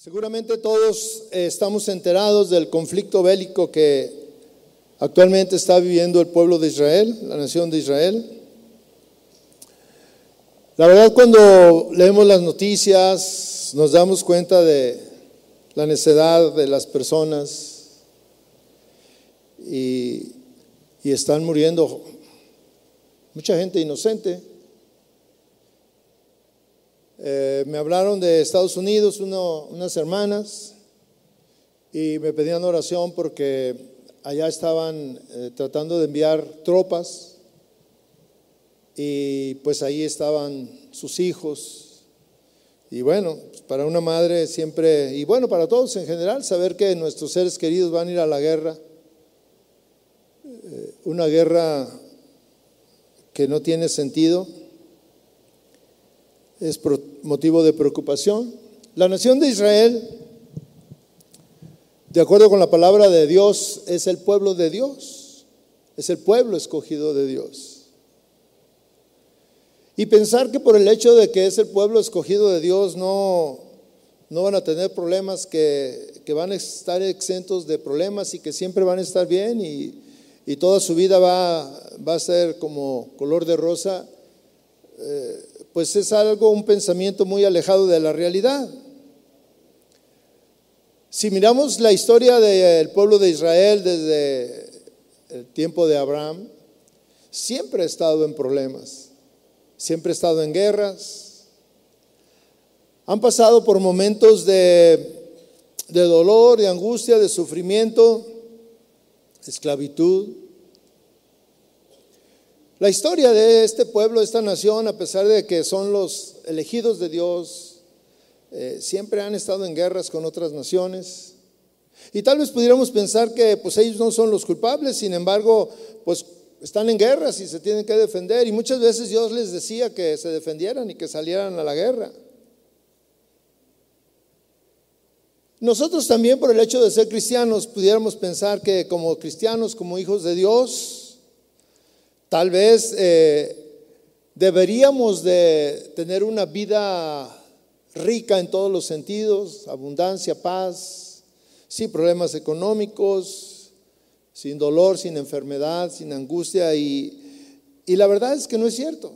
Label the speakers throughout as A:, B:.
A: Seguramente todos eh, estamos enterados del conflicto bélico que actualmente está viviendo el pueblo de Israel, la nación de Israel. La verdad cuando leemos las noticias nos damos cuenta de la necedad de las personas y, y están muriendo mucha gente inocente. Eh, me hablaron de Estados Unidos unas hermanas y me pedían oración porque allá estaban eh, tratando de enviar tropas y pues ahí estaban sus hijos. Y bueno, pues, para una madre siempre, y bueno, para todos en general, saber que nuestros seres queridos van a ir a la guerra, eh, una guerra que no tiene sentido es motivo de preocupación. La nación de Israel, de acuerdo con la palabra de Dios, es el pueblo de Dios, es el pueblo escogido de Dios. Y pensar que por el hecho de que es el pueblo escogido de Dios no, no van a tener problemas, que, que, van a estar exentos de problemas y que siempre van a estar bien y, y toda su vida va, va, a ser como color de rosa, eh, pues es algo, un pensamiento muy alejado de la realidad. Si miramos la historia del pueblo de Israel desde el tiempo de Abraham, siempre ha estado en problemas, siempre ha estado en guerras, han pasado por momentos de, de dolor, de angustia, de sufrimiento, esclavitud, la historia de este pueblo, de esta nación, a pesar de que son los elegidos de Dios, eh, siempre han estado en guerras con otras naciones. Y tal vez pudiéramos pensar que pues ellos no son los culpables, sin embargo, pues están en guerras y se tienen que defender. Y muchas veces Dios les decía que se defendieran y que salieran a la guerra. Nosotros también por el hecho de ser cristianos pudiéramos pensar que como cristianos, como hijos de Dios, Tal vez eh, deberíamos de tener una vida rica en todos los sentidos, abundancia, paz, sin problemas económicos, sin dolor, sin enfermedad, sin angustia. Y, y la verdad es que no es cierto.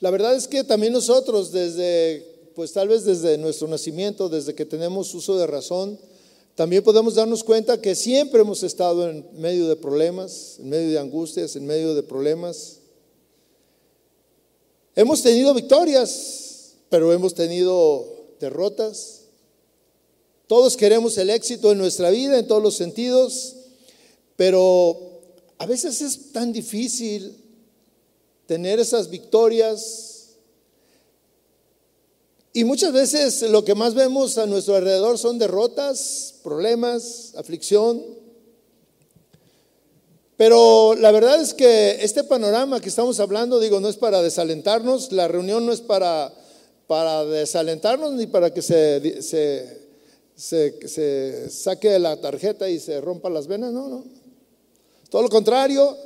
A: La verdad es que también nosotros desde, pues tal vez desde nuestro nacimiento, desde que tenemos uso de razón, también podemos darnos cuenta que siempre hemos estado en medio de problemas, en medio de angustias, en medio de problemas. Hemos tenido victorias, pero hemos tenido derrotas. Todos queremos el éxito en nuestra vida, en todos los sentidos, pero a veces es tan difícil tener esas victorias y muchas veces lo que más vemos a nuestro alrededor son derrotas, problemas, aflicción. Pero la verdad es que este panorama que estamos hablando, digo, no es para desalentarnos, la reunión no es para, para desalentarnos ni para que se, se, se, se saque la tarjeta y se rompa las venas, no, no. Todo lo contrario,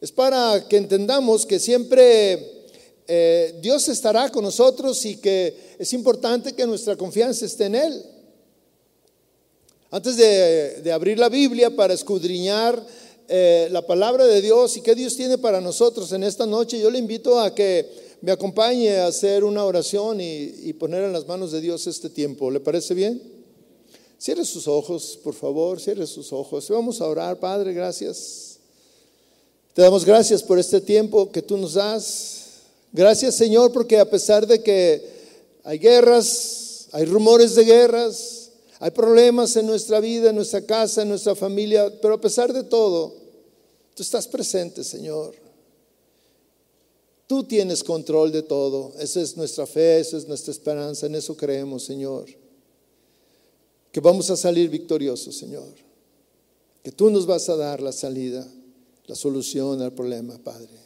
A: es para que entendamos que siempre eh, Dios estará con nosotros y que es importante que nuestra confianza esté en Él. Antes de, abrir la Biblia para escudriñar eh, la palabra de Dios y qué Dios tiene para nosotros en esta noche, yo le invito a que me acompañe a hacer una oración y, y poner en las manos de Dios este tiempo. ¿Le parece bien? Cierre sus ojos, por favor, cierre sus ojos. Vamos a orar, Padre, gracias. Te damos gracias por este tiempo que tú nos das. Gracias Señor porque a pesar de que hay guerras, hay rumores de guerras, hay problemas en nuestra vida, en nuestra casa, en nuestra familia, pero a pesar de todo, tú estás presente Señor. Tú tienes control de todo. Esa es nuestra fe, esa es nuestra esperanza, en eso creemos Señor. Que vamos a salir victoriosos Señor. Que tú nos vas a dar la salida, la solución al problema, Padre.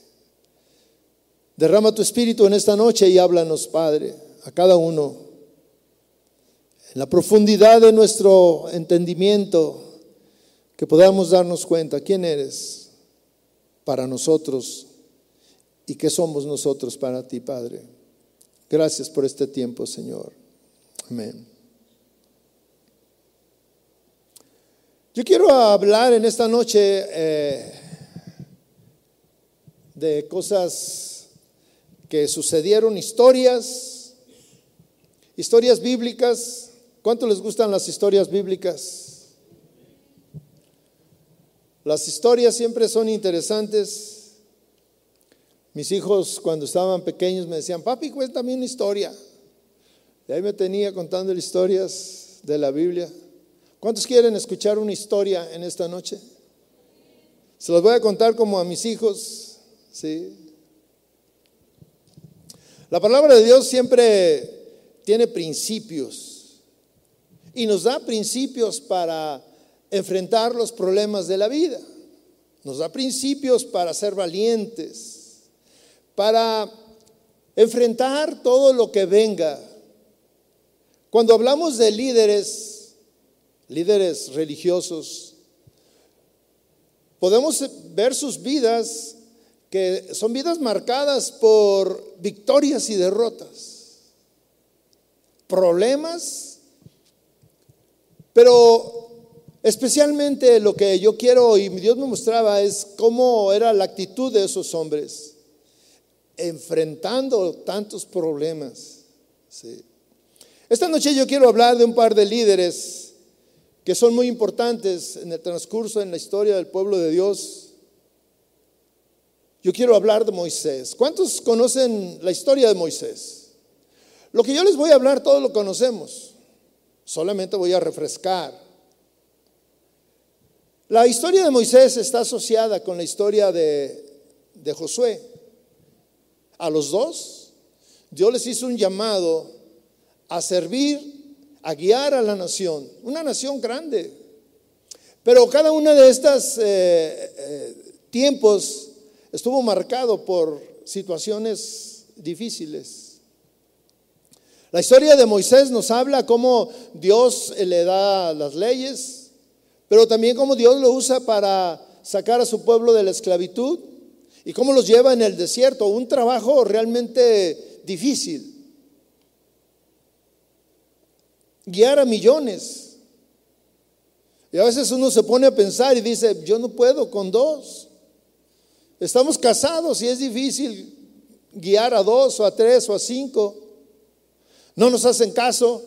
A: Derrama tu espíritu en esta noche y háblanos, Padre, a cada uno. En la profundidad de nuestro entendimiento, que podamos darnos cuenta quién eres para nosotros y qué somos nosotros para ti, Padre. Gracias por este tiempo, Señor. Amén. Yo quiero hablar en esta noche eh, de cosas que sucedieron, historias, historias bíblicas. ¿Cuánto les gustan las historias bíblicas? Las historias siempre son interesantes. Mis hijos cuando estaban pequeños me decían, papi, cuéntame una historia. Y ahí me tenía contando historias de la Biblia. ¿Cuántos quieren escuchar una historia en esta noche? Se los voy a contar como a mis hijos, ¿sí? La palabra de Dios siempre tiene principios y nos da principios para enfrentar los problemas de la vida. Nos da principios para ser valientes, para enfrentar todo lo que venga. Cuando hablamos de líderes, líderes religiosos, podemos ver sus vidas que son vidas marcadas por victorias y derrotas, problemas, pero especialmente lo que yo quiero y Dios me mostraba es cómo era la actitud de esos hombres enfrentando tantos problemas. Esta noche yo quiero hablar de un par de líderes que son muy importantes en el transcurso, en la historia del pueblo de Dios. Yo quiero hablar de Moisés. ¿Cuántos conocen la historia de Moisés? Lo que yo les voy a hablar, todos lo conocemos. Solamente voy a refrescar. La historia de Moisés está asociada con la historia de, de Josué. A los dos, Dios les hizo un llamado a servir a guiar a la nación, una nación grande. Pero cada uno de estos eh, eh, tiempos estuvo marcado por situaciones difíciles. La historia de Moisés nos habla cómo Dios le da las leyes, pero también cómo Dios lo usa para sacar a su pueblo de la esclavitud y cómo los lleva en el desierto, un trabajo realmente difícil. guiar a millones. Y a veces uno se pone a pensar y dice, yo no puedo con dos. Estamos casados y es difícil guiar a dos o a tres o a cinco. No nos hacen caso.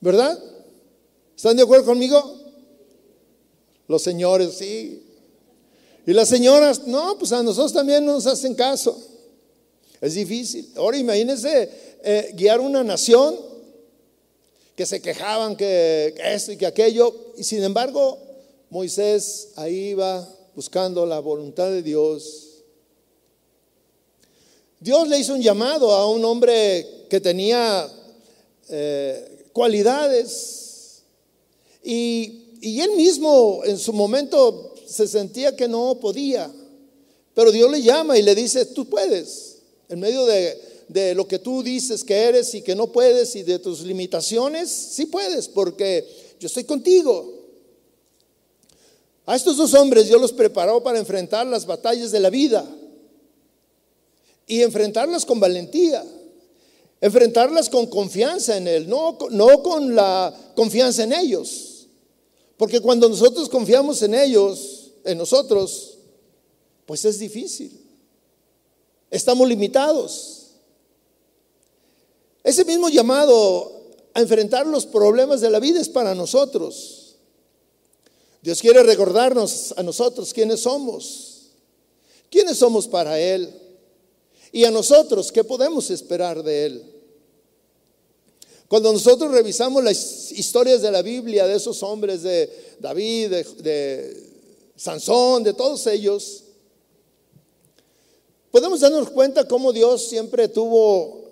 A: ¿Verdad? ¿Están de acuerdo conmigo? Los señores, sí. Y las señoras, no, pues a nosotros también nos hacen caso. Es difícil. Ahora imagínense eh, guiar una nación que se quejaban que, esto y que aquello. Y sin embargo, Moisés ahí iba buscando la voluntad de Dios. Dios le hizo un llamado a un hombre que tenía eh, cualidades y, y él mismo en su momento se sentía que no podía, pero Dios le llama y le dice, tú puedes, en medio de de lo que tú dices que eres y que no puedes y de tus limitaciones, sí puedes, porque yo estoy contigo. A estos dos hombres Dios los preparó para enfrentar las batallas de la vida y enfrentarlas con valentía, enfrentarlas con confianza en Él, no, no con la confianza en ellos. Porque cuando nosotros confiamos en ellos, en nosotros, pues es difícil. Estamos limitados. Ese mismo llamado a enfrentar los problemas de la vida es para nosotros. Dios quiere recordarnos a nosotros quiénes somos, quiénes somos para Él y a nosotros qué podemos esperar de Él. Cuando nosotros revisamos las historias de la Biblia, de esos hombres, de David, de, Sansón, de todos ellos, podemos darnos cuenta cómo Dios siempre tuvo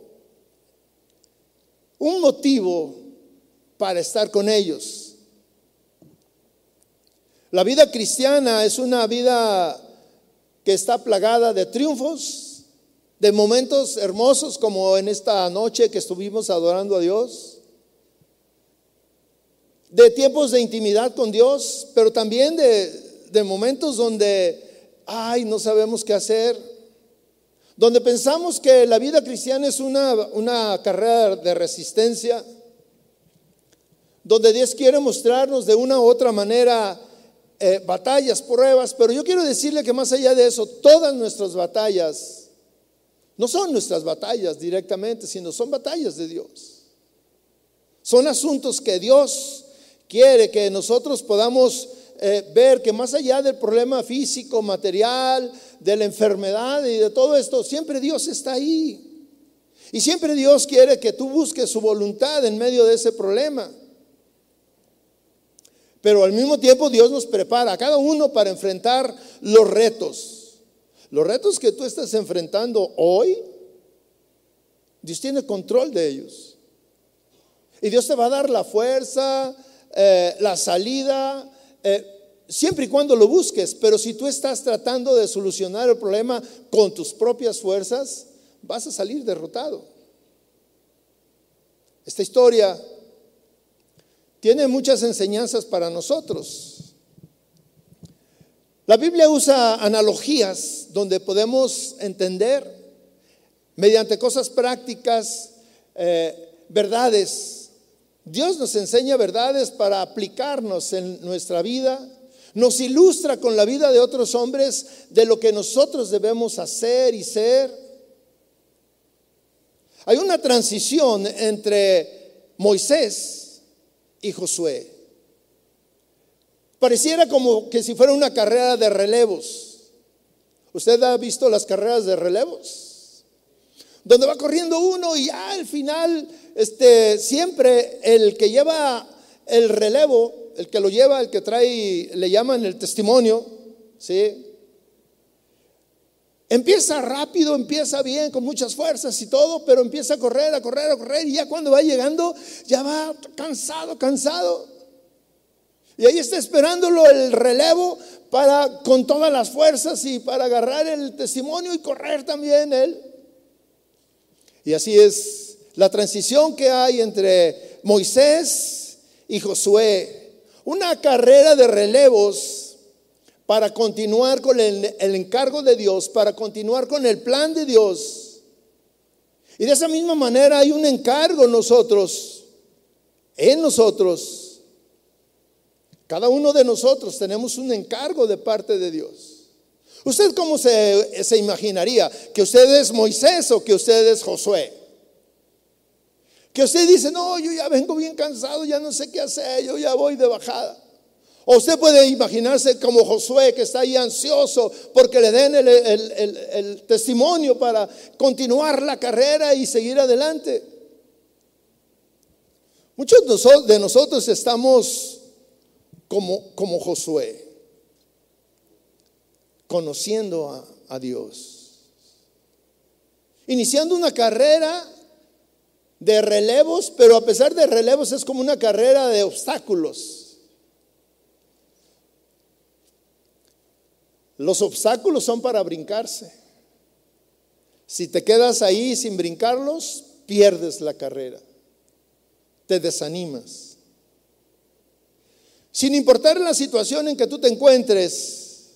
A: un motivo para estar con ellos. La vida cristiana es una vida que está plagada de triunfos, de momentos hermosos como en esta noche que estuvimos adorando a Dios, de tiempos de intimidad con Dios, pero también de, momentos donde, ay, no sabemos qué hacer, donde pensamos que la vida cristiana es una, una carrera de resistencia, donde Dios quiere mostrarnos de una u otra manera eh, batallas, pruebas, pero yo quiero decirle que más allá de eso, todas nuestras batallas no son nuestras batallas directamente, sino son batallas de Dios. Son asuntos que Dios quiere que nosotros podamos eh, ver que más allá del problema físico, material, de la enfermedad y de todo esto, siempre Dios está ahí. Y siempre Dios quiere que tú busques su voluntad en medio de ese problema. Pero al mismo tiempo Dios nos prepara a cada uno para enfrentar los retos. Los retos que tú estás enfrentando hoy, Dios tiene control de ellos. Y Dios te va a dar la fuerza, eh, la salida, eh, siempre y cuando lo busques. Pero si tú estás tratando de solucionar el problema con tus propias fuerzas, vas a salir derrotado. Esta historia tiene muchas enseñanzas para nosotros. La Biblia usa analogías donde podemos entender mediante cosas prácticas eh, verdades. Dios nos enseña verdades para aplicarnos en nuestra vida. Nos ilustra con la vida de otros hombres de lo que nosotros debemos hacer y ser. Hay una transición entre Moisés y Josué. Pareciera como que si fuera una carrera de relevos. ¿Usted ha visto las carreras de relevos? Donde va corriendo uno y al final, este, siempre el que lleva el relevo, el que lo lleva, el que trae, le llaman el testimonio, ¿sí? Empieza rápido, empieza bien, con muchas fuerzas y todo, pero empieza a correr, a correr, a correr, y ya cuando va llegando, ya va cansado, cansado. Y ahí está esperándolo el relevo para con todas las fuerzas y para agarrar el testimonio y correr también él. Y así es la transición que hay entre Moisés y Josué. Una carrera de relevos para continuar con el, encargo de Dios, para continuar con el plan de Dios. Y de esa misma manera hay un encargo nosotros, en nosotros, cada uno de nosotros tenemos un encargo de parte de Dios. ¿Usted cómo se, se, imaginaría? ¿Que usted es Moisés o que usted es Josué? Que usted dice, no, yo ya vengo bien cansado, ya no sé qué hacer, yo ya voy de bajada. Usted puede imaginarse como Josué que está ahí ansioso porque le den el, testimonio para continuar la carrera y seguir adelante. Muchos de nosotros estamos como, Josué, conociendo a Dios, iniciando una carrera de relevos, pero a pesar de relevos es como una carrera de obstáculos. Los obstáculos son para brincarse. Si te quedas ahí sin brincarlos, pierdes la carrera, te desanimas. Sin importar la situación en que tú te encuentres,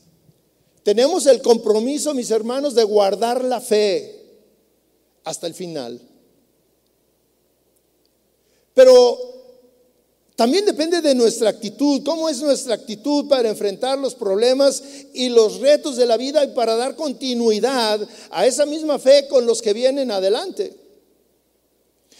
A: tenemos el compromiso, mis hermanos, de guardar la fe hasta el final. Pero también depende de nuestra actitud, cómo es nuestra actitud para enfrentar los problemas y los retos de la vida y para dar continuidad a esa misma fe con los que vienen adelante.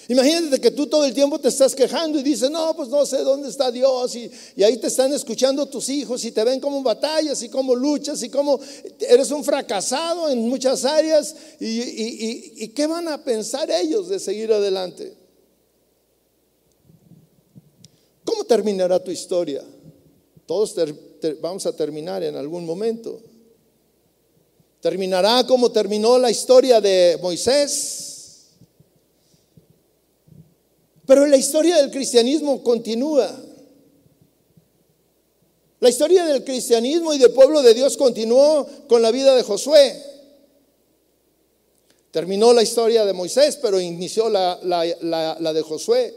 A: Imagínate que tú todo el tiempo te estás quejando y dices, no, pues no sé dónde está Dios. Y, ahí te están escuchando tus hijos y te ven cómo batallas y cómo luchas y cómo eres un fracasado en muchas áreas. ¿Y, qué van a pensar ellos de seguir adelante? ¿Cómo terminará tu historia? Todos vamos a terminar en algún momento. ¿Terminará como terminó la historia de Moisés? Pero la historia del cristianismo continúa. La historia del cristianismo y del pueblo de Dios continuó con la vida de Josué. Terminó la historia de Moisés, pero inició la, de Josué.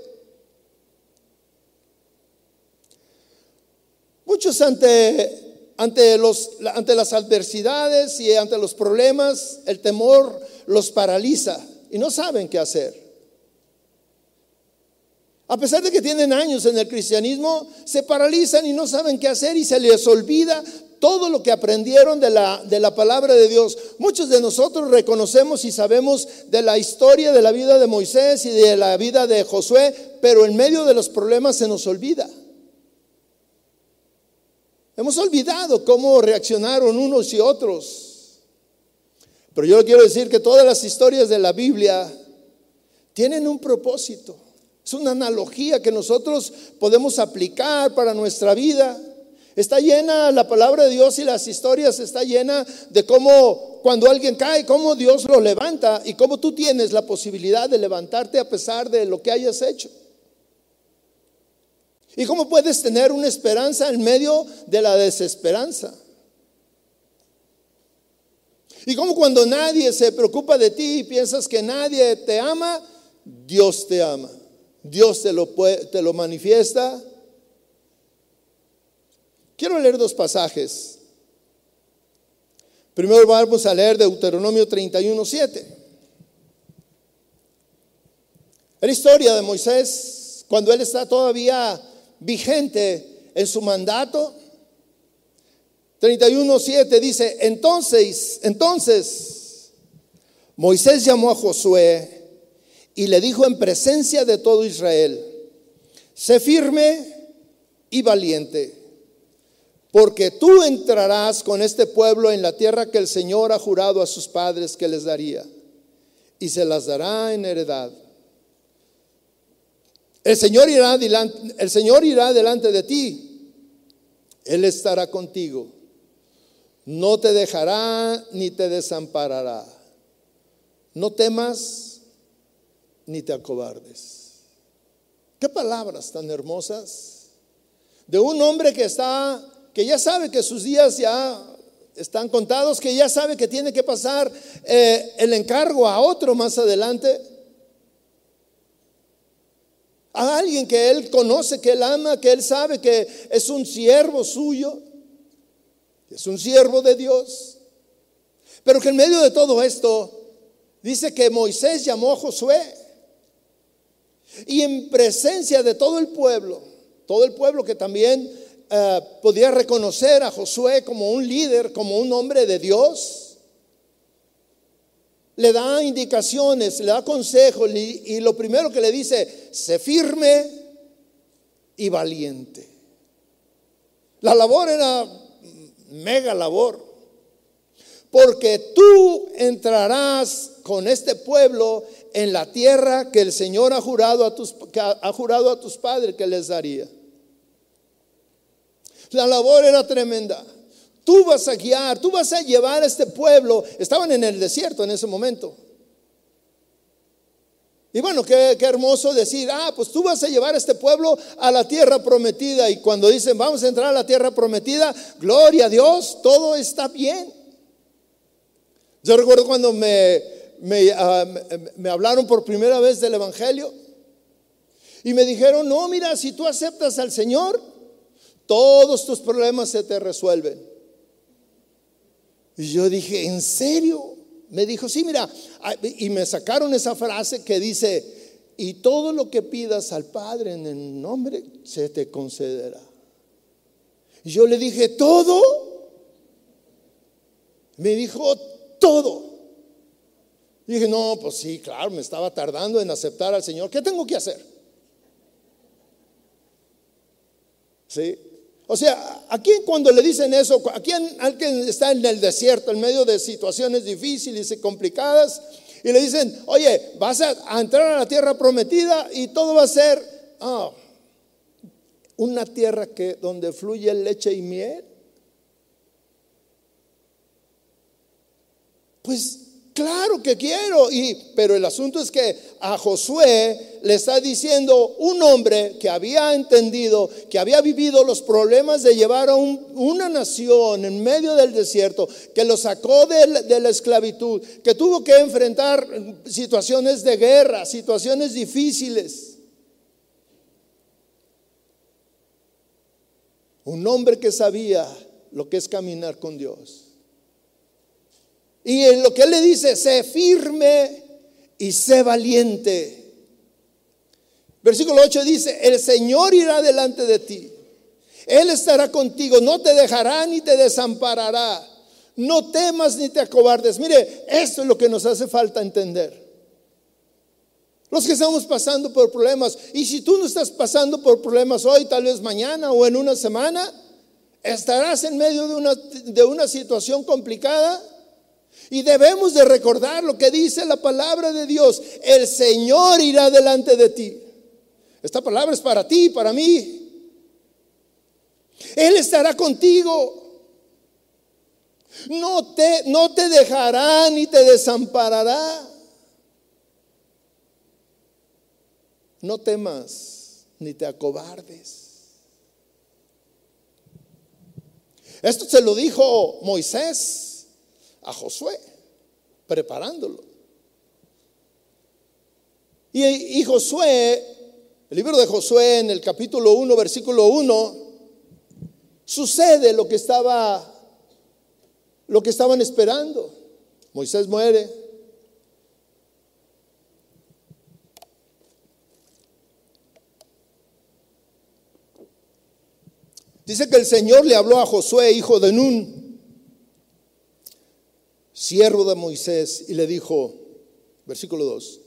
A: Muchos ante, ante, los, ante las adversidades y ante los problemas, el temor los paraliza y no saben qué hacer. A pesar de que tienen años en el cristianismo, se paralizan y no saben qué hacer y se les olvida todo lo que aprendieron de la, de la palabra de Dios. Muchos de nosotros reconocemos y sabemos de la historia de la vida de Moisés y de la vida de Josué, pero en medio de los problemas se nos olvida. Hemos olvidado cómo reaccionaron unos y otros. Pero yo quiero decir que todas las historias de la Biblia tienen un propósito. Es una analogía que nosotros podemos aplicar para nuestra vida. Está llena la palabra de Dios y las historias está llena de cómo cuando alguien cae, cómo Dios lo levanta y cómo tú tienes la posibilidad de levantarte a pesar de lo que hayas hecho. Y cómo puedes tener una esperanza en medio de la desesperanza. Y cómo cuando nadie se preocupa de ti y piensas que nadie te ama, Dios te ama. Dios te lo, te lo manifiesta. Quiero leer dos pasajes. Primero vamos a leer Deuteronomio 31, 7. La historia de Moisés cuando él está todavía vigente en su mandato. 31.7 dice, entonces, entonces, Moisés llamó a Josué y le dijo en presencia de todo Israel, sé firme y valiente, porque tú entrarás con este pueblo en la tierra que el Señor ha jurado a sus padres que les daría, y se las dará en heredad. El Señor irá delante, el Señor irá delante de ti, Él estará contigo, no te dejará ni te desamparará. No temas ni te acobardes. Qué palabras tan hermosas de un hombre que está, que ya sabe que sus días ya están contados, que ya sabe que tiene que pasar eh, el encargo a otro más adelante, a alguien que él conoce, que él ama, que él sabe que es un siervo suyo, es un siervo de Dios, pero que en medio de todo esto dice que Moisés llamó a Josué. Y en presencia de todo el pueblo, todo el pueblo que también eh, podía reconocer a Josué como un líder, como un hombre de Dios, le da indicaciones, le da consejos y lo primero que le dice, sé firme y valiente. La labor era mega labor, porque tú entrarás con este pueblo en la tierra que el Señor ha jurado a tus, ha jurado a tus padres que les daría. La labor era tremenda. Tú vas a guiar, tú vas a llevar a este pueblo. Estaban en el desierto en ese momento. Y bueno, qué, qué, hermoso decir, ah, pues tú vas a llevar a este pueblo a la tierra prometida. Y cuando dicen, vamos a entrar a la tierra prometida, gloria a Dios, todo está bien. Yo recuerdo cuando me, Ah, me, hablaron por primera vez del Evangelio y me dijeron, no, mira, si tú aceptas al Señor, todos tus problemas se te resuelven. Y yo dije, ¿en serio? Me dijo, sí, mira, ah, y me sacaron esa frase que dice, y todo lo que pidas al Padre en el nombre se te concederá. Y yo le dije, ¿todo? Me dijo, todo. Dije, no, pues sí, claro, me estaba tardando en aceptar al Señor. ¿Qué tengo que hacer? ¿Sí? O sea, ¿a quién cuando le dicen eso? ¿A quién alguien está en el desierto, en medio de situaciones difíciles y complicadas? Y le dicen, oye, vas a, entrar a la tierra prometida y todo va a ser ah, una tierra que, donde fluye leche y miel. Pues Claro que quiero, y, pero el asunto es que a Josué le está diciendo un hombre que había entendido, que había vivido los problemas de llevar a una nación en medio del desierto, que lo sacó de, de la esclavitud, que tuvo que enfrentar situaciones de guerra, situaciones difíciles. Un hombre que sabía lo que es caminar con Dios. Y en lo que él le dice, sé firme y sé valiente. Versículo 8 dice, el Señor irá delante de ti. Él estará contigo, no te dejará ni te desamparará. No temas ni te acobardes. Mire, esto es lo que nos hace falta entender. Los que estamos pasando por problemas. Y si tú no estás pasando por problemas hoy, tal vez mañana o en una semana, estarás en medio de una, de una situación complicada. Y debemos de recordar lo que dice la palabra de Dios. El Señor irá delante de ti. Esta palabra es para ti, para mí. Él estará contigo. No te, no te dejará ni te desamparará. No temas ni te acobardes. Esto se lo dijo Moisés a Josué, preparándolo. Y, y, Josué, el libro de Josué en el capítulo 1, versículo 1, sucede lo que estaba lo que estaban esperando. Moisés muere, Dice que el Señor le habló a Josué, hijo de Nun, siervo de Moisés, y le dijo, versículo 2,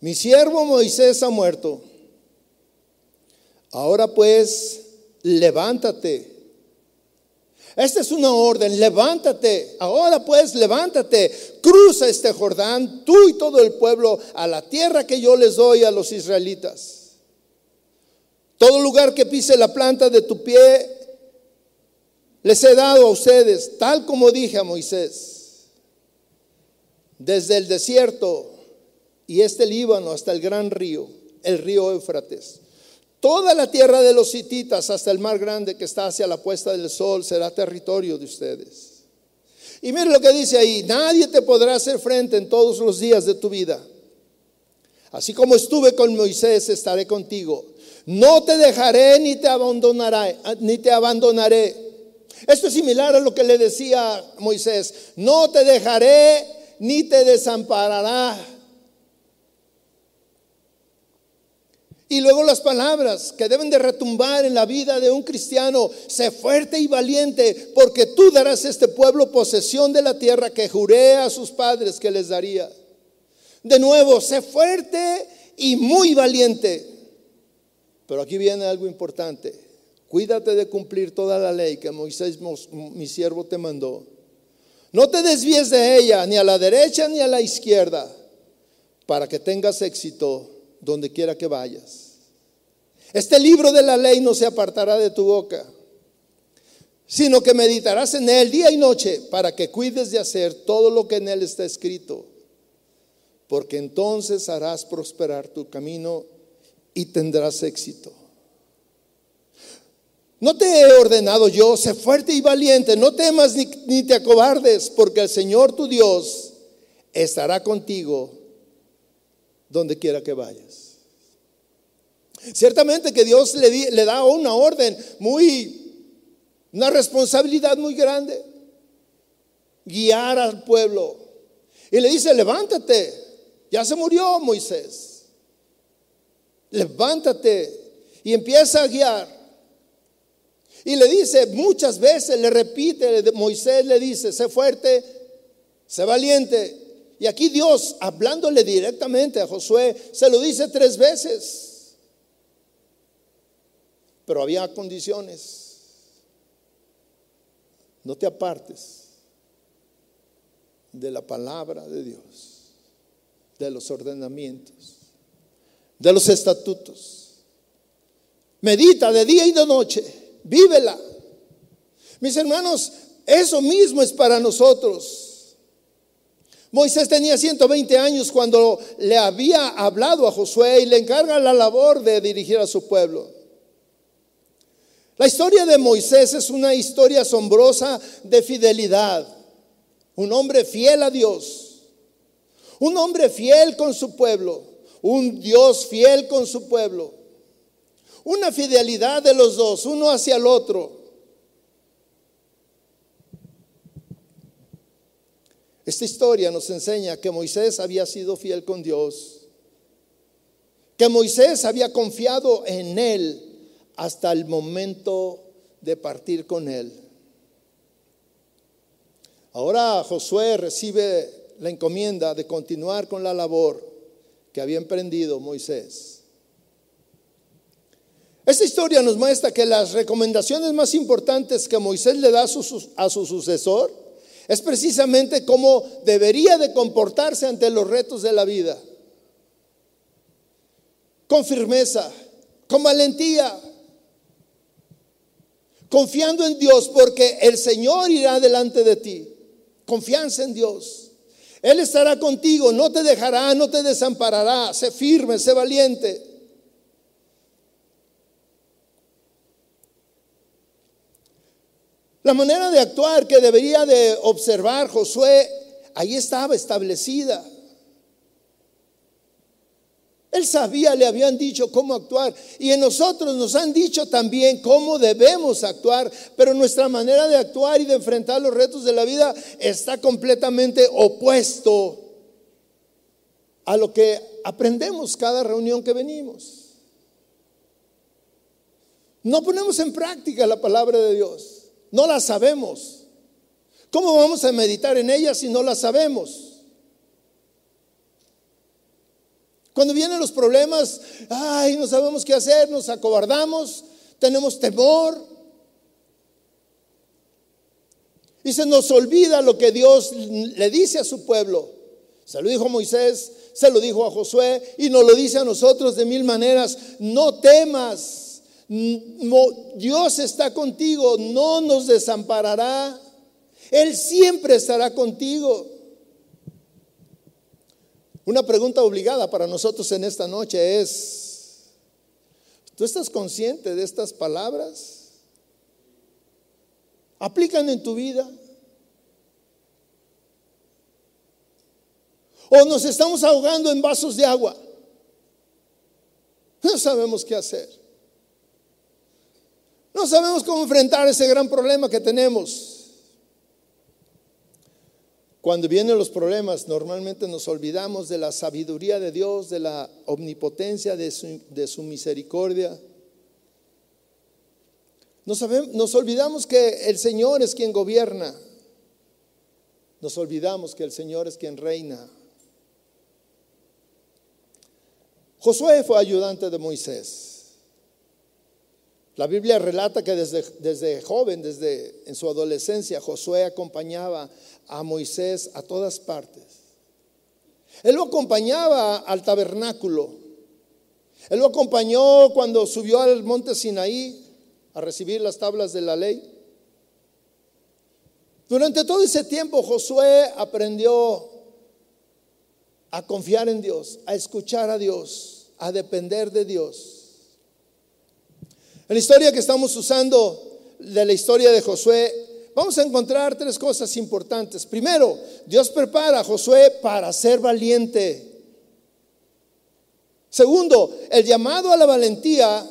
A: mi siervo Moisés ha muerto. Ahora pues, levántate. Esta es una orden, levántate. Ahora pues, levántate. Cruza este Jordán, tú y todo el pueblo, a la tierra que yo les doy a los israelitas. Todo lugar que pise la planta de tu pie, les he dado a ustedes, tal como dije a Moisés, desde el desierto y este Líbano hasta el gran río, el río Éufrates. Toda la tierra de los hititas hasta el mar grande que está hacia la puesta del sol será territorio de ustedes. Y mire lo que dice ahí, nadie te podrá hacer frente en todos los días de tu vida. Así como estuve con Moisés, estaré contigo. No te dejaré ni te abandonaré, ni te abandonaré. Esto es similar a lo que le decía Moisés. No te dejaré ni te desamparará. Y luego las palabras que deben de retumbar en la vida de un cristiano, sé fuerte y valiente, porque tú darás a este pueblo posesión de la tierra que juré a sus padres que les daría. De nuevo, sé fuerte y muy valiente. Pero aquí viene algo importante. Cuídate de cumplir toda la ley que Moisés, mi siervo, te mandó. No te desvíes de ella, ni a la derecha ni a la izquierda, para que tengas éxito donde quiera que vayas. Este libro de la ley no se apartará de tu boca, sino que meditarás en él día y noche para que cuides de hacer todo lo que en él está escrito, porque entonces harás prosperar tu camino y tendrás éxito. No te he ordenado yo, sé fuerte y valiente, no temas ni, ni, te acobardes, porque el Señor tu Dios estará contigo donde quiera que vayas. Ciertamente que Dios le, le da una orden muy, una responsabilidad muy grande, guiar al pueblo. Y le dice, levántate, ya se murió Moisés levántate y empieza a guiar. Y le dice muchas veces, le repite, Moisés le dice, sé fuerte, sé valiente. Y aquí Dios, hablándole directamente a Josué, se lo dice tres veces. Pero había condiciones. No te apartes de la palabra de Dios, de los ordenamientos de los estatutos. Medita de día y de noche, vívela. Mis hermanos, eso mismo es para nosotros. Moisés tenía 120 años cuando le había hablado a Josué y le encarga la labor de dirigir a su pueblo. La historia de Moisés es una historia asombrosa de fidelidad. Un hombre fiel a Dios. Un hombre fiel con su pueblo un Dios fiel con su pueblo, una fidelidad de los dos, uno hacia el otro. Esta historia nos enseña que Moisés había sido fiel con Dios, que Moisés había confiado en él hasta el momento de partir con él. Ahora Josué recibe la encomienda de continuar con la labor que había emprendido Moisés. Esta historia nos muestra que las recomendaciones más importantes que Moisés le da a su, sucesor es precisamente cómo debería de comportarse ante los retos de la vida. Con firmeza, con valentía, confiando en Dios porque el Señor irá delante de ti. Confianza en Dios. Él estará contigo, no te dejará, no te desamparará. Sé firme, sé valiente. La manera de actuar que debería de observar Josué, ahí estaba establecida. Él sabía, le habían dicho cómo actuar. Y en nosotros nos han dicho también cómo debemos actuar. Pero nuestra manera de actuar y de enfrentar los retos de la vida está completamente opuesto a lo que aprendemos cada reunión que venimos. No ponemos en práctica la palabra de Dios. No la sabemos. ¿Cómo vamos a meditar en ella si no la sabemos? Cuando vienen los problemas, ay, no sabemos qué hacer, nos acobardamos, tenemos temor. Y se nos olvida lo que Dios le dice a su pueblo. Se lo dijo a Moisés, se lo dijo a Josué y nos lo dice a nosotros de mil maneras. No temas, Dios está contigo, no nos desamparará. Él siempre estará contigo. Una pregunta obligada para nosotros en esta noche es, ¿tú estás consciente de estas palabras? ¿Aplican en tu vida? ¿O nos estamos ahogando en vasos de agua? No sabemos qué hacer. No sabemos cómo enfrentar ese gran problema que tenemos. Cuando vienen los problemas, normalmente nos olvidamos de la sabiduría de Dios, de la omnipotencia de su, misericordia. Nos, nos olvidamos que el Señor es quien gobierna. Nos olvidamos que el Señor es quien reina. Josué fue ayudante de Moisés. La Biblia relata que desde, desde, joven, desde en su adolescencia, Josué acompañaba a Moisés a todas partes. Él lo acompañaba al tabernáculo. Él lo acompañó cuando subió al monte Sinaí a recibir las tablas de la ley. Durante todo ese tiempo Josué aprendió a confiar en Dios, a escuchar a Dios, a depender de Dios. En la historia que estamos usando de la historia de Josué, vamos a encontrar tres cosas importantes. Primero, Dios prepara a Josué para ser valiente. Segundo, el llamado a la valentía.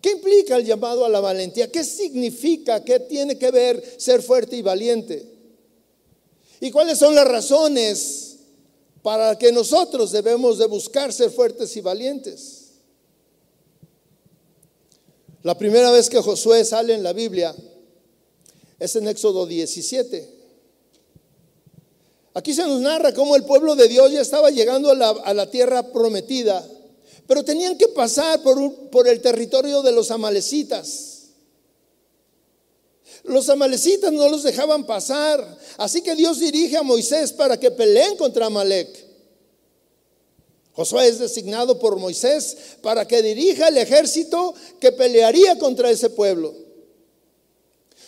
A: ¿Qué implica el llamado a la valentía? ¿Qué significa? ¿Qué tiene que ver ser fuerte y valiente? ¿Y cuáles son las razones para que nosotros debemos de buscar ser fuertes y valientes? La primera vez que Josué sale en la Biblia es en Éxodo 17. Aquí se nos narra cómo el pueblo de Dios ya estaba llegando a la, tierra prometida, pero tenían que pasar por, el territorio de los amalecitas. Los amalecitas no los dejaban pasar, así que Dios dirige a Moisés para que peleen contra Amalek. Josué es designado por Moisés para que dirija el ejército que pelearía contra ese pueblo.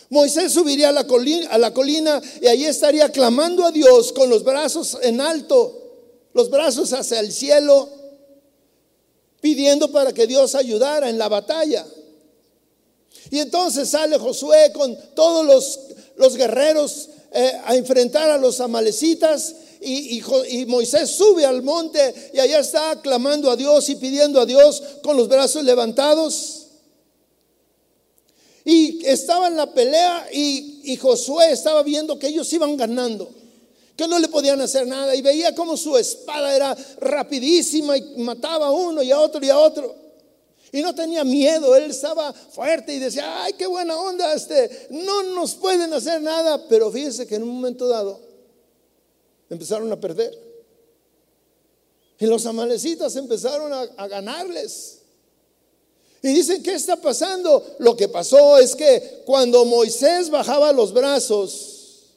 A: Moisés subiría a la, colina, a la colina y allí estaría clamando a Dios con los brazos en alto, los brazos hacia el cielo, pidiendo para que Dios ayudara en la batalla. Y entonces sale Josué con todos los, guerreros eh, a enfrentar a los amalecitas y, Moisés sube al monte y allá está clamando a Dios y pidiendo a Dios con los brazos levantados. Y estaba en la pelea y, Josué estaba viendo que ellos iban ganando que no le podían hacer nada y veía como su espada era rapidísima y mataba a uno y a otro y a otro. Y no tenía miedo, él estaba fuerte y decía, ay, qué buena onda, este, no nos pueden hacer nada. Pero fíjense que en un momento dado empezaron a perder. Y los amalecitas empezaron a, ganarles. Y dicen, ¿qué está pasando? Lo que pasó es que cuando Moisés bajaba los brazos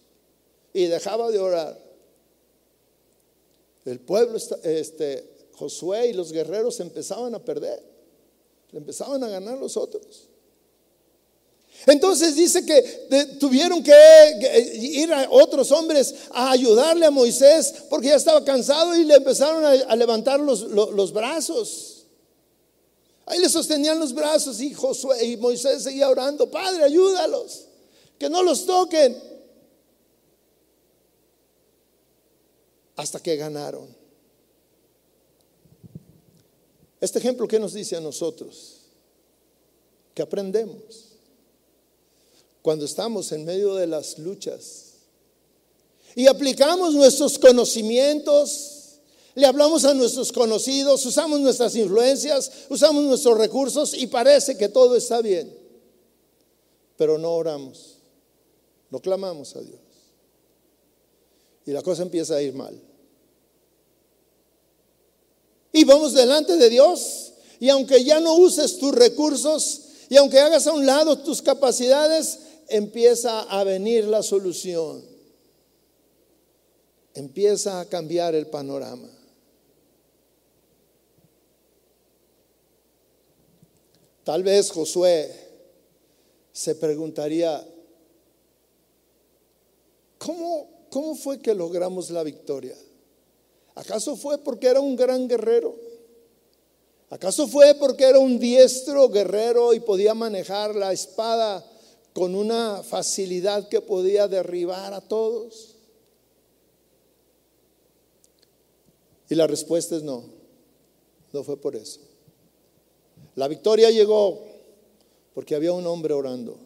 A: y dejaba de orar, el pueblo, este, Josué y los guerreros empezaban a perder, empezaban a ganar los otros. Entonces dice que tuvieron que ir a otros hombres a ayudarle a Moisés porque ya estaba cansado y le empezaron a, levantar los, los brazos. Ahí le sostenían los brazos y y Moisés seguía orando, Padre, ayúdalos, que no los toquen. Hasta que ganaron. Este ejemplo, ¿qué nos dice a nosotros? Que aprendemos cuando estamos en medio de las luchas y aplicamos nuestros conocimientos le hablamos a nuestros conocidos, usamos nuestras influencias, usamos nuestros recursos y parece que todo está bien. Pero no oramos, no clamamos a Dios. Y la cosa empieza a ir mal. Y vamos delante de Dios y aunque ya no uses tus recursos y aunque hagas a un lado tus capacidades, empieza a venir la solución. Empieza a cambiar el panorama. Tal vez Josué se preguntaría, ¿cómo, ¿cómo fue que logramos la victoria? ¿Acaso fue porque era un gran guerrero? ¿Acaso fue porque era un diestro guerrero y podía manejar la espada con una facilidad que podía derribar a todos? Y la respuesta es no, no fue por eso. La victoria llegó porque había un hombre orando.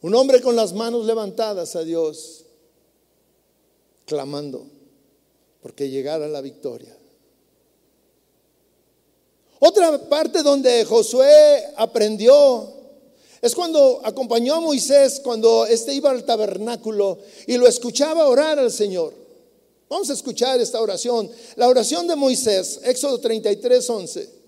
A: Un hombre con las manos levantadas a Dios, clamando porque llegara la victoria. Otra parte donde Josué aprendió es cuando acompañó a Moisés, cuando éste iba al tabernáculo y lo escuchaba orar al Señor. Vamos a escuchar esta oración. La oración de Moisés, Éxodo 33, 11.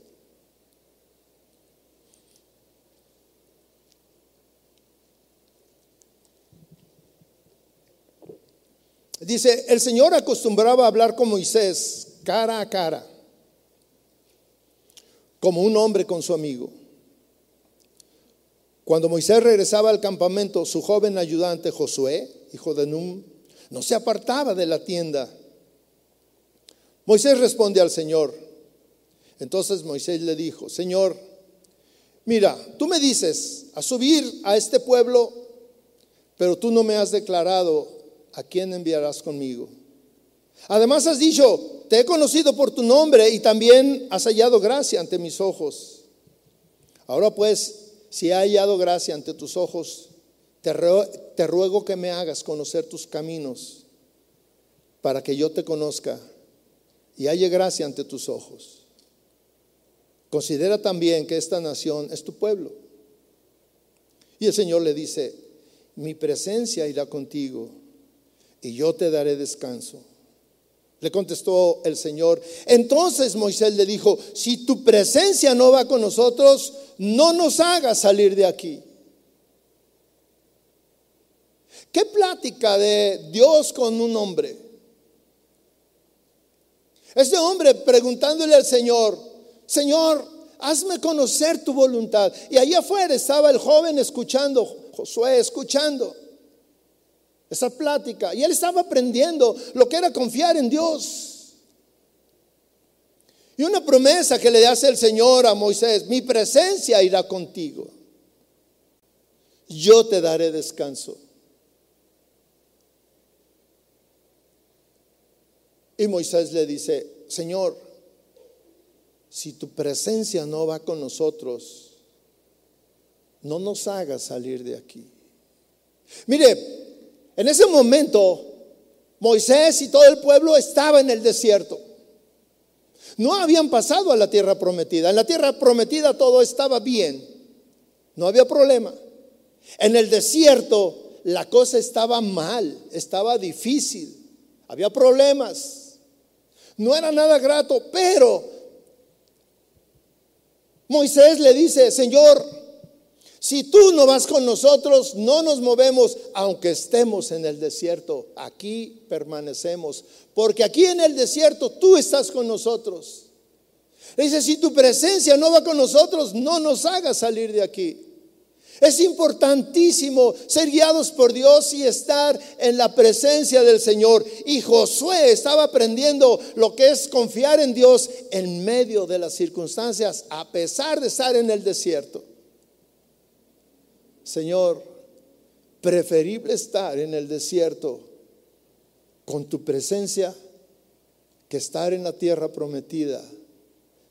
A: Dice, el Señor acostumbraba a hablar con Moisés cara a cara, como un hombre con su amigo. Cuando Moisés regresaba al campamento, su joven ayudante Josué, hijo de Num, no se apartaba de la tienda. Moisés responde al Señor. Entonces Moisés le dijo, Señor, mira, tú me dices a subir a este pueblo, pero tú no me has declarado ¿a quién enviarás conmigo? Además has dicho, te he conocido por tu nombre y también has hallado gracia ante mis ojos. Ahora pues, si he hallado gracia ante tus ojos, te, te ruego que me hagas conocer tus caminos para que yo te conozca y halle gracia ante tus ojos. Considera también que esta nación es tu pueblo. Y el Señor le dice, mi presencia irá contigo y yo te daré descanso. Le contestó el Señor. Entonces Moisés le dijo, si tu presencia no va con nosotros, no nos hagas salir de aquí. ¿Qué plática de Dios con un hombre? Este hombre preguntándole al Señor, Señor, hazme conocer tu voluntad. Y allá afuera estaba el joven escuchando, Josué escuchando esa plática. Y él estaba aprendiendo lo que era confiar en Dios. Y una promesa que le hace el Señor a Moisés, mi presencia irá contigo. Yo te daré descanso. Y Moisés le dice, Señor, si tu presencia no va con nosotros, no nos hagas salir de aquí. Mire, en ese momento, Moisés y todo el pueblo estaba en el desierto. No habían pasado a la tierra prometida. En la tierra prometida todo estaba bien. No había problema. En el desierto la cosa estaba mal, estaba difícil. Había problemas. No era nada grato, pero Moisés le dice, Señor, si tú no vas con nosotros, no nos movemos, aunque estemos en el desierto. Aquí permanecemos, porque aquí en el desierto tú estás con nosotros. Le dice, si tu presencia no va con nosotros, no nos hagas salir de aquí. Es importantísimo ser guiados por Dios y estar en la presencia del Señor. Y Josué estaba aprendiendo lo que es confiar en Dios en medio de las circunstancias, a pesar de estar en el desierto. Señor, preferible estar en el desierto con tu presencia que estar en la tierra prometida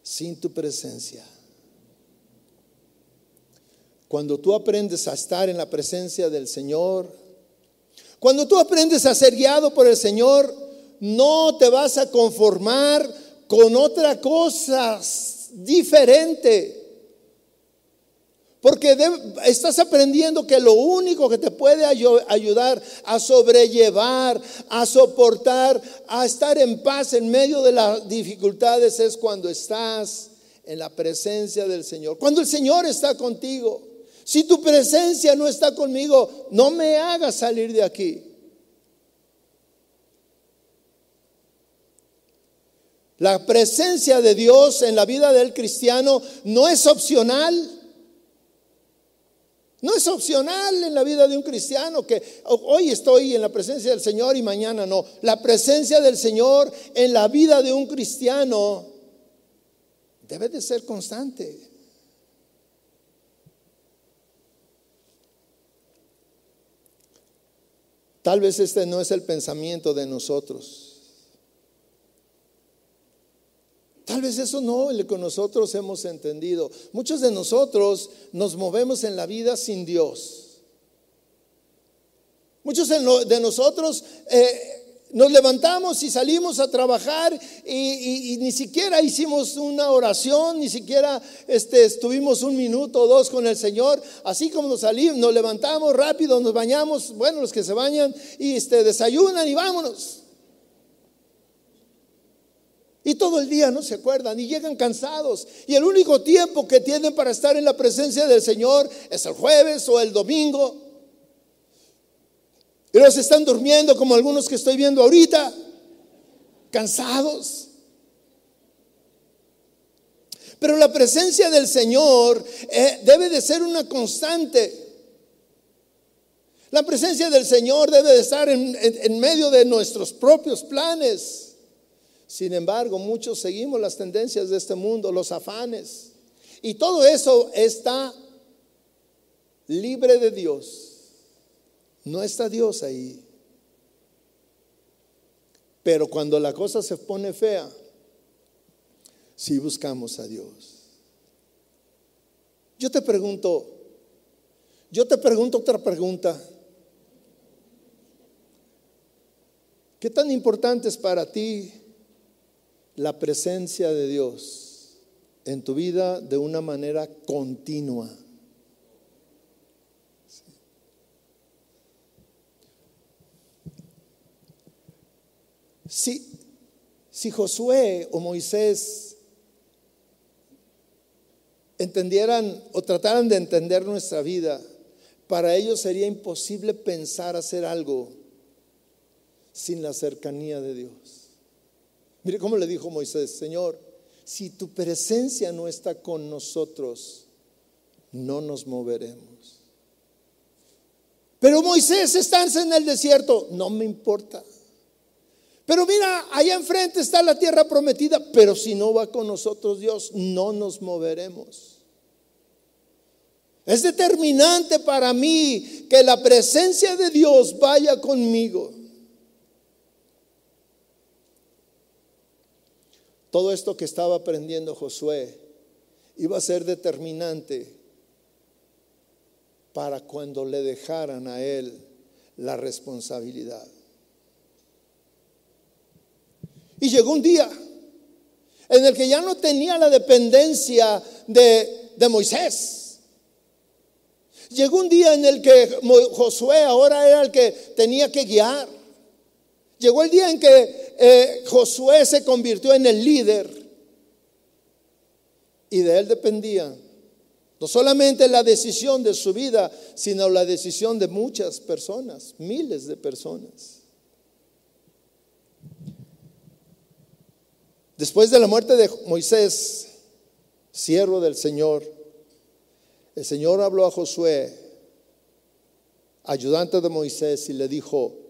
A: sin tu presencia. Cuando tú aprendes a estar en la presencia del Señor, cuando tú aprendes a ser guiado por el Señor, no te vas a conformar con otra cosa diferente. Porque estás aprendiendo que lo único que te puede ayudar a sobrellevar, a soportar, a estar en paz en medio de las dificultades es cuando estás en la presencia del Señor. Cuando el Señor está contigo. Si tu presencia no está conmigo, no me hagas salir de aquí. La presencia de Dios en la vida del cristiano no es opcional. No es opcional en la vida de un cristiano que hoy estoy en la presencia del Señor y mañana no. La presencia del Señor en la vida de un cristiano debe de ser constante. Tal vez este no es el pensamiento de nosotros. Tal vez eso no es lo que nosotros hemos entendido. Muchos de nosotros nos movemos en la vida sin Dios. Muchos de nosotros eh, nos levantamos y salimos a trabajar y, ni siquiera hicimos una oración, ni siquiera este, estuvimos un minuto o dos con el Señor. Así como nos salimos, nos levantamos rápido, nos bañamos, bueno, los que se bañan y este, desayunan y vámonos. Y todo el día no se acuerdan y llegan cansados. Y el único tiempo que tienen para estar en la presencia del Señor es el jueves o el domingo. Y los están durmiendo como algunos que estoy viendo ahorita, cansados. Pero la presencia del Señor eh, debe de ser una constante. La presencia del Señor debe de estar en medio de nuestros propios planes. Sin embargo, muchos seguimos las tendencias de este mundo, los afanes. Y todo eso está libre de Dios. No está Dios ahí. Pero cuando la cosa se pone fea, sí buscamos a Dios. Yo te pregunto, yo te pregunto otra pregunta. ¿Qué tan importante es para ti la presencia de Dios en tu vida de una manera continua. Si, si Josué o Moisés entendieran o trataran de entender nuestra vida, para ellos sería imposible pensar hacer algo sin la cercanía de Dios. Mire cómo le dijo Moisés, Señor, si tu presencia no está con nosotros, no nos moveremos. Pero Moisés está en el desierto, no me importa. Pero mira, allá enfrente está la tierra prometida, pero si no va con nosotros Dios, no nos moveremos. Es determinante para mí que la presencia de Dios vaya conmigo. Todo esto que estaba aprendiendo Josué iba a ser determinante para cuando le dejaran a él la responsabilidad. Y llegó un día en el que ya no tenía la dependencia de, de Moisés. Llegó un día en el que Josué ahora era el que tenía que guiar. Llegó el día en que eh, Josué se convirtió en el líder y de él dependía no solamente la decisión de su vida, sino la decisión de muchas personas, miles de personas. Después de la muerte de Moisés, siervo del Señor, el Señor habló a Josué, ayudante de Moisés, y le dijo,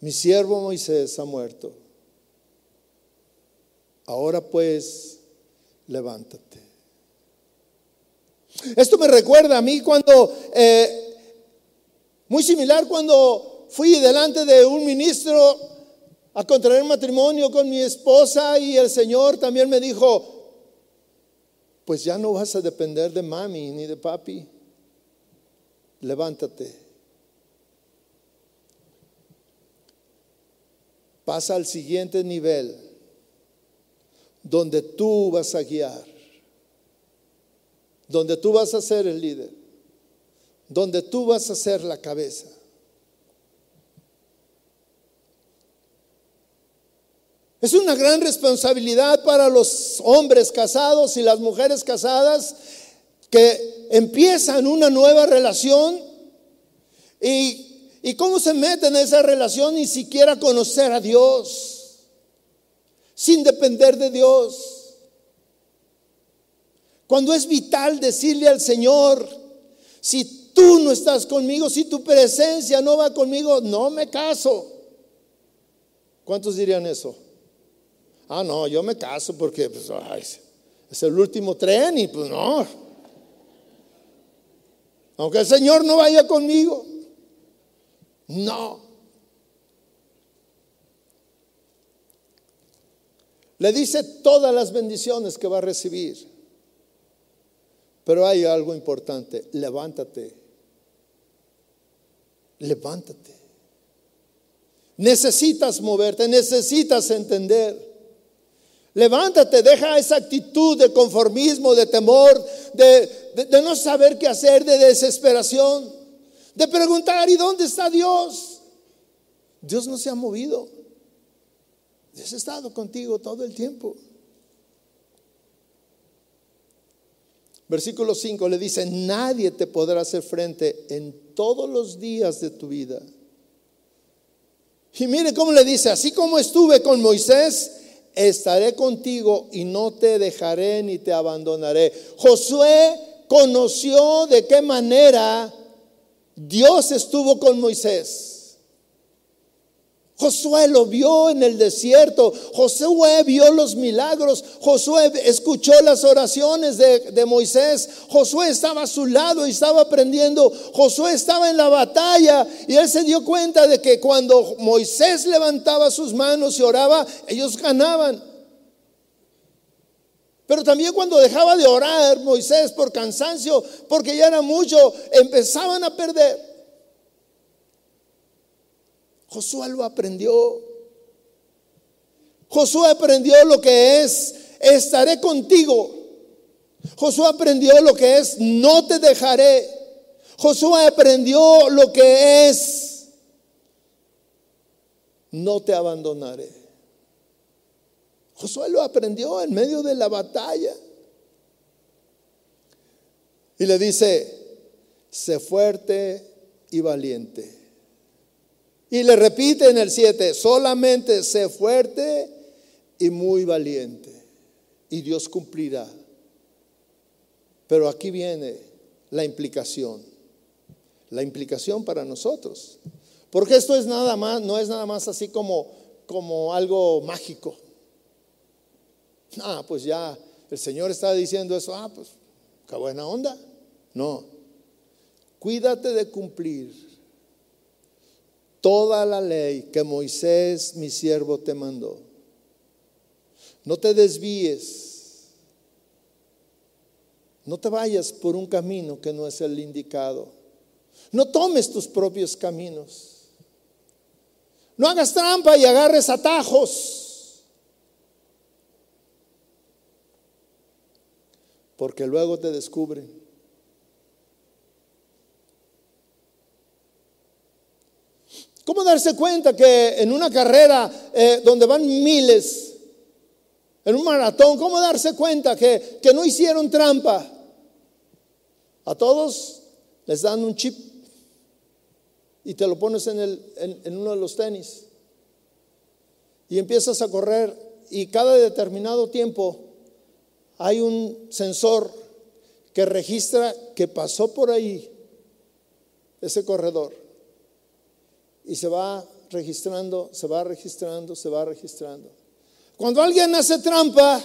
A: mi siervo Moisés ha muerto. Ahora pues, levántate. Esto me recuerda a mí cuando, eh, muy similar cuando fui delante de un ministro a contraer matrimonio con mi esposa y el Señor también me dijo, pues ya no vas a depender de mami ni de papi, levántate. Pasa al siguiente nivel, donde tú vas a guiar donde tú vas a ser el líder, donde tú vas a ser la cabeza. Es una gran responsabilidad para los hombres casados y las mujeres casadas que empiezan una nueva relación y, y cómo se meten en esa relación ni siquiera conocer a Dios, sin depender de Dios. Cuando es vital decirle al Señor, si tú no estás conmigo, si tu presencia no va conmigo, no me caso. ¿Cuántos dirían eso? Ah, no, yo me caso porque pues, es el último tren y pues no. Aunque el Señor no vaya conmigo. No. Le dice todas las bendiciones que va a recibir. Pero hay algo importante, levántate. Levántate. Necesitas moverte, necesitas entender. Levántate, deja esa actitud de conformismo, de temor, de, de, no saber qué hacer, de desesperación, de preguntar, ¿y dónde está Dios? Dios no se ha movido. Dios ha estado contigo todo el tiempo. Versículo 5 le dice, nadie te podrá hacer frente en todos los días de tu vida. Y mire cómo le dice, así como estuve con Moisés, estaré contigo y no te dejaré ni te abandonaré. Josué conoció de qué manera Dios estuvo con Moisés. Josué lo vio en el desierto, Josué vio los milagros, Josué escuchó las oraciones de, Moisés, Josué estaba a su lado y estaba aprendiendo, Josué estaba en la batalla y él se dio cuenta de que cuando Moisés levantaba sus manos y oraba, ellos ganaban. Pero también cuando dejaba de orar Moisés por cansancio, porque ya era mucho, empezaban a perder. Josué lo aprendió. Josué aprendió lo que es, estaré contigo. Josué aprendió lo que es, no te dejaré. Josué aprendió lo que es, no te abandonaré. Josué lo aprendió en medio de la batalla. Y le dice, sé fuerte y valiente. Y le repite en el 7, solamente sé fuerte y muy valiente. Y Dios cumplirá. Pero aquí viene la implicación. La implicación para nosotros. Porque esto es nada más, no es nada más así como, como algo mágico. Ah, pues ya el Señor está diciendo eso. Ah, pues qué buena onda. No. Cuídate de cumplir toda la ley que Moisés, mi siervo, te mandó. No te desvíes. No te vayas por un camino que no es el indicado. No tomes tus propios caminos. No hagas trampa y agarres atajos. Porque luego te descubren. ¿Cómo darse cuenta que en una carrera eh, donde van miles, en un maratón, cómo darse cuenta que, que no hicieron trampa? A todos les dan un chip y te lo pones en, el, en, uno de los tenis y empiezas a correr y cada determinado tiempo hay un sensor que registra que pasó por ahí ese corredor y se va registrando, se va registrando, se va registrando. Cuando alguien hace trampa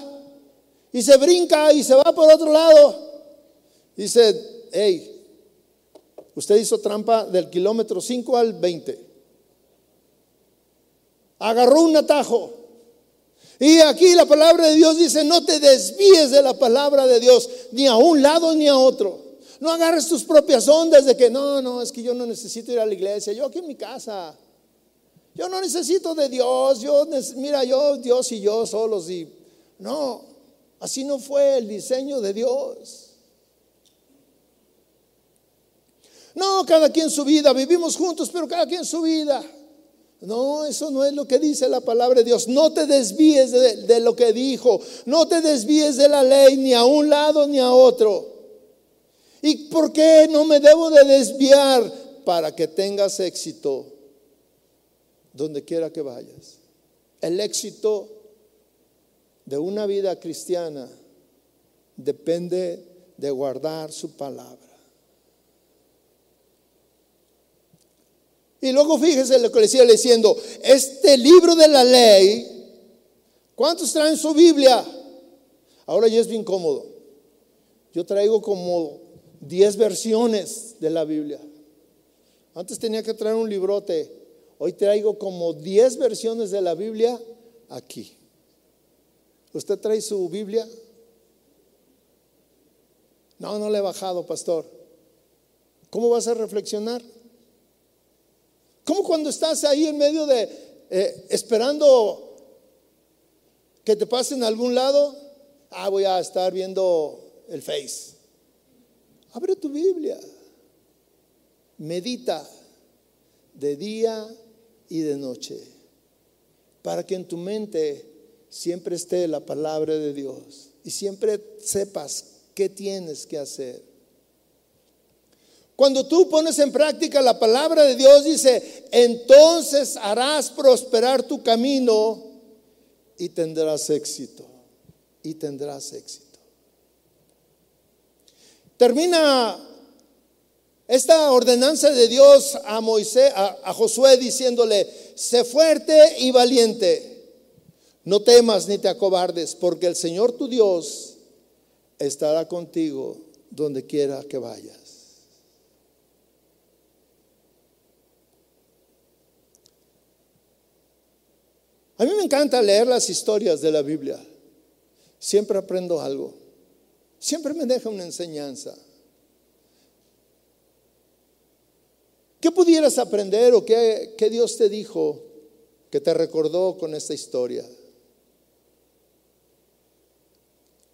A: y se brinca y se va por otro lado, dice, hey, usted hizo trampa del kilómetro 5 al 20. Agarró un atajo. Y aquí la palabra de Dios dice, no te desvíes de la palabra de Dios, ni a un lado ni a otro. No agarres tus propias ondas de que no, no, es que yo no necesito ir a la iglesia, yo aquí en mi casa. Yo no necesito de Dios, yo mira, yo Dios y yo solos y no, así no fue el diseño de Dios. No, cada quien su vida, vivimos juntos, pero cada quien su vida. No, eso no es lo que dice la palabra de Dios. No te desvíes de, lo que dijo. No te desvíes de la ley ni a un lado ni a otro. ¿Y por qué no me debo de desviar? Para que tengas éxito donde quiera que vayas. El éxito de una vida cristiana depende de guardar su palabra. Y luego fíjese lo que le sigue diciendo, este libro de la ley, ¿cuántos traen su Biblia? Ahora ya es bien cómodo. Yo traigo como 10 versiones de la Biblia. Antes tenía que traer un librote. Hoy traigo como 10 versiones de la Biblia aquí. ¿Usted trae su Biblia? No, no le he bajado, pastor. ¿Cómo vas a reflexionar? Como cuando estás ahí en medio de eh, esperando que te pasen a algún lado? Ah, voy a estar viendo el Face. Abre tu Biblia. Medita de día y de noche para que en tu mente siempre esté la palabra de Dios y siempre sepas qué tienes que hacer. Cuando tú pones en práctica la palabra de Dios, dice, entonces harás prosperar tu camino y tendrás éxito. Y tendrás éxito. Termina esta ordenanza de Dios a Moisés, a, Josué diciéndole, sé fuerte y valiente. No temas ni te acobardes, porque el Señor tu Dios estará contigo donde quiera que vayas. A mí me encanta leer las historias de la Biblia. Siempre aprendo algo. Siempre me deja una enseñanza. ¿Qué pudieras aprender o qué, Dios te dijo que te recordó con esta historia?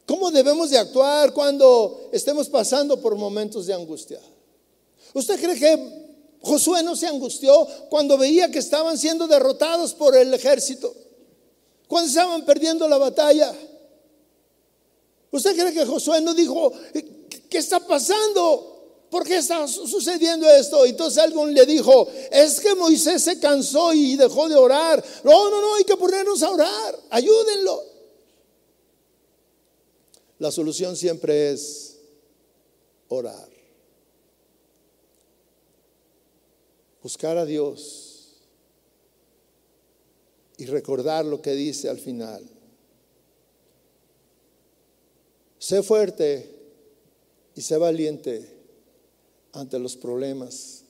A: ¿Cómo debemos de actuar cuando estemos pasando por momentos de angustia? ¿Usted cree que Josué no se angustió cuando veía que estaban siendo derrotados por el ejército, cuando estaban perdiendo la batalla. ¿Usted cree que Josué no dijo, ¿qué está pasando? ¿Por qué está sucediendo esto? Entonces alguien le dijo, es que Moisés se cansó y dejó de orar. No, no, no, hay que ponernos a orar. Ayúdenlo. La solución siempre es orar. Buscar a Dios y recordar lo que dice al final. Sé fuerte y sé valiente ante los problemas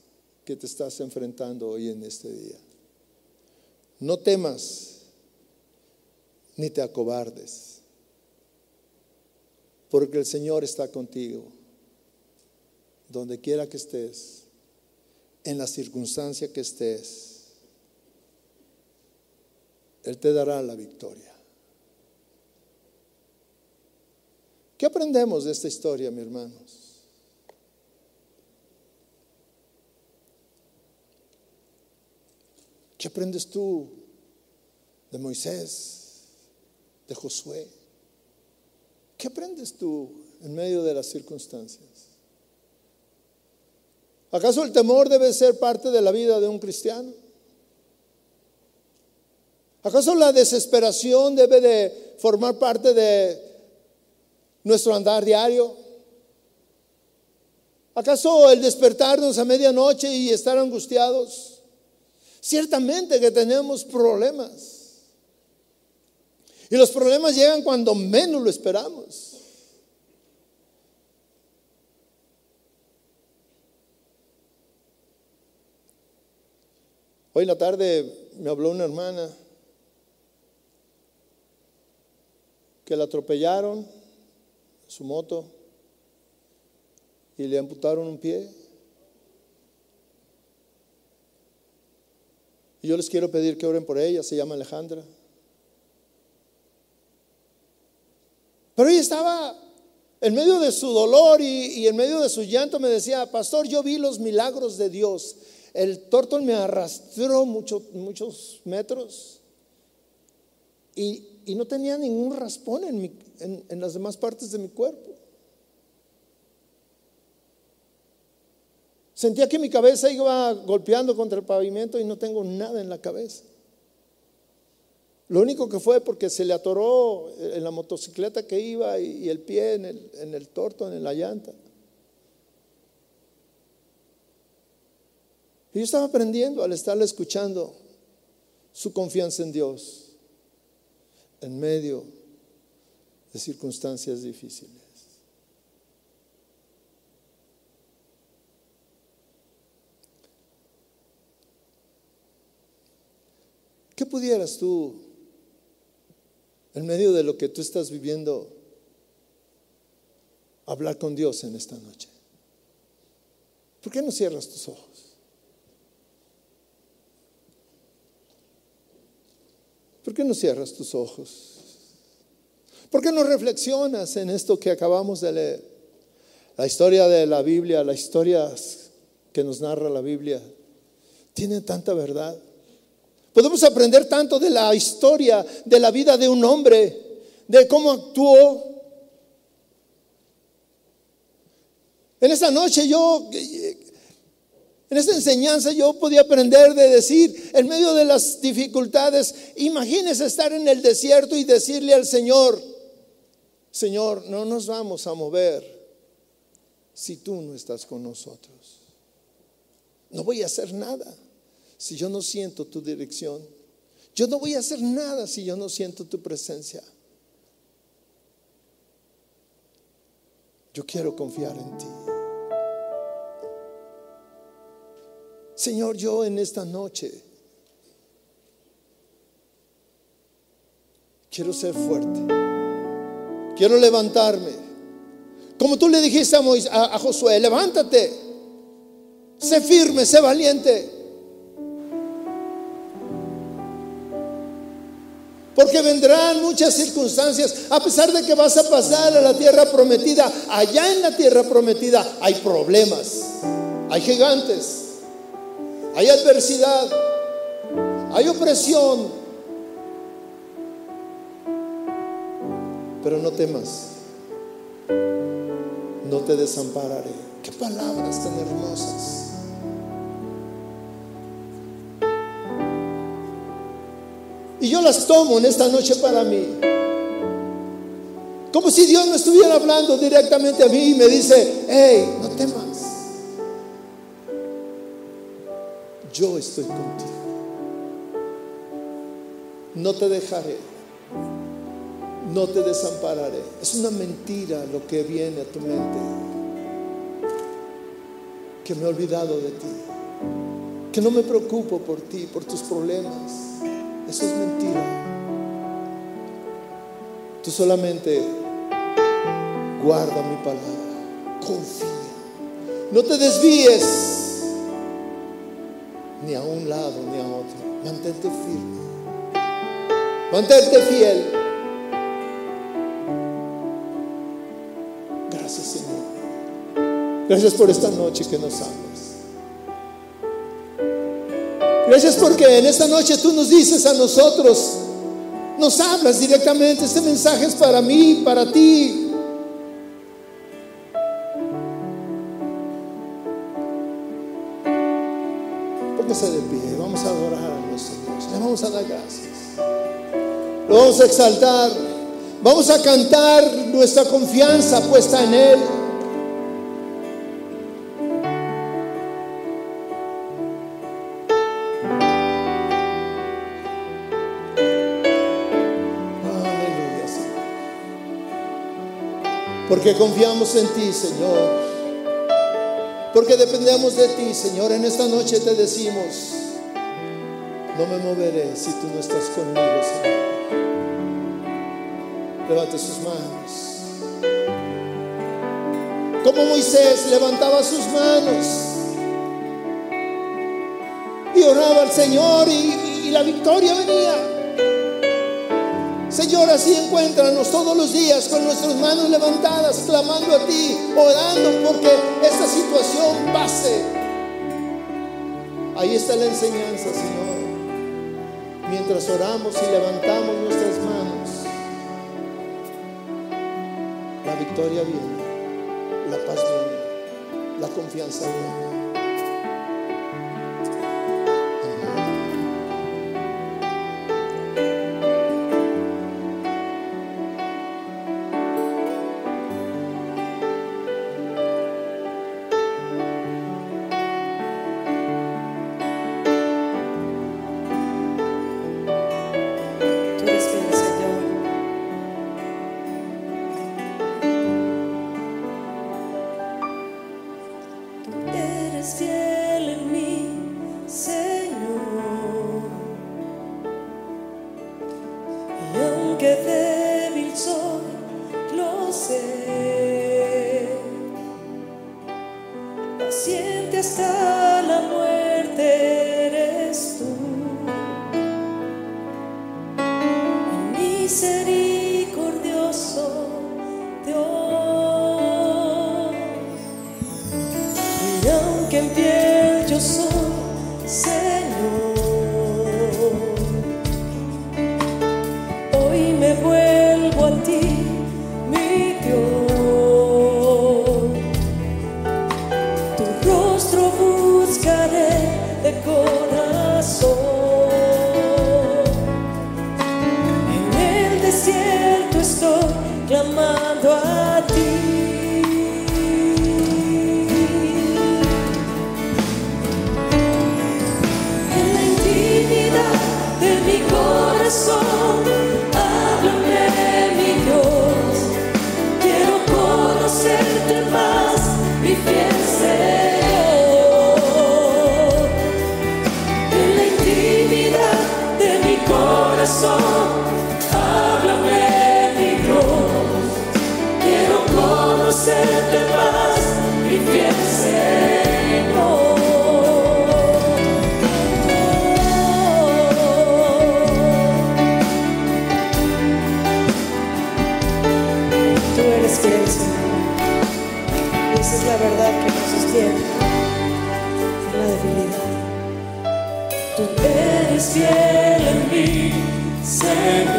A: que te estás enfrentando hoy en este día. No temas ni te acobardes, porque el Señor está contigo, donde quiera que estés en la circunstancia que estés, Él te dará la victoria. ¿Qué aprendemos de esta historia, mis hermanos? ¿Qué aprendes tú de Moisés, de Josué? ¿Qué aprendes tú en medio de las circunstancias? ¿Acaso el temor debe ser parte de la vida de un cristiano? ¿Acaso la desesperación debe de formar parte de nuestro andar diario? ¿Acaso el despertarnos a medianoche y estar angustiados? Ciertamente que tenemos problemas. Y los problemas llegan cuando menos lo esperamos. Hoy en la tarde me habló una hermana que la atropellaron, su moto, y le amputaron un pie. Y yo les quiero pedir que oren por ella, se llama Alejandra. Pero ella estaba en medio de su dolor y, en medio de su llanto me decía, pastor, yo vi los milagros de Dios. El tórtol me arrastró muchos metros y, no tenía ningún raspón en, en las demás partes de mi cuerpo. Sentía que mi cabeza iba golpeando contra el pavimento y no tengo nada en la cabeza. Lo único que fue porque se le atoró en la motocicleta que iba y, el pie en el, en el torto, en la llanta. Yo estaba aprendiendo al estarle escuchando su confianza en Dios en medio de circunstancias difíciles. ¿Qué pudieras tú, en medio de lo que tú estás viviendo, hablar con Dios en esta noche? ¿Por qué no cierras tus ojos? ¿Por qué no cierras tus ojos? ¿Por qué no reflexionas en esto que acabamos de leer? La historia de la Biblia, la historia que nos narra la Biblia, tiene tanta verdad. Podemos aprender tanto de la historia, de la vida de un hombre, de cómo actuó. En esa noche yo, en esta enseñanza yo podía aprender de decir, en medio de las dificultades, imagínese estar en el desierto y decirle al Señor, Señor, no nos vamos a mover si tú no estás con nosotros. No voy a hacer nada si yo no siento tu dirección. Yo no voy a hacer nada si yo no siento tu presencia. Yo quiero confiar en ti. Señor, yo en esta noche quiero ser fuerte. Quiero levantarme. Como tú le dijiste a, a Josué, levántate. Sé firme, sé valiente. Porque vendrán muchas circunstancias, a pesar de que vas a pasar a la tierra prometida, allá en la tierra prometida hay problemas, hay gigantes, hay adversidad, hay opresión. Pero no temas, no te desampararé. Qué palabras tan hermosas. Y yo las tomo en esta noche para mí. Como si Dios me estuviera hablando directamente a mí y me dice, hey, no temas. Yo estoy contigo. No te dejaré. No te desampararé. Es una mentira lo que viene a tu mente. Que me he olvidado de ti. Que no me preocupo por ti, por tus problemas eso es mentira. Tú solamente guarda mi palabra, confía. No te desvíes ni a un lado ni a otro. Mantente firme. Mantente fiel.
B: Señor. Gracias por esta noche que nos amas. Gracias porque en esta noche tú nos dices a nosotros, nos hablas directamente, este mensaje es para mí, para ti. Vamos a exaltar, vamos a cantar nuestra confianza puesta en Él. Porque confiamos en ti, Señor. Porque dependemos de ti, Señor. En esta noche te decimos, no me moveré si tú no estás conmigo, Señor. Levante sus manos. Como Moisés levantaba sus manos y oraba al Señor y, la victoria venía. Señor, así encuéntranos todos los días con nuestras manos levantadas, clamando a ti, orando porque esta situación pase. Ahí está la enseñanza, Señor. Mientras oramos y levantamos nuestras manos, victoria viene, la paz viene, la confianza viene. llamando a cielo.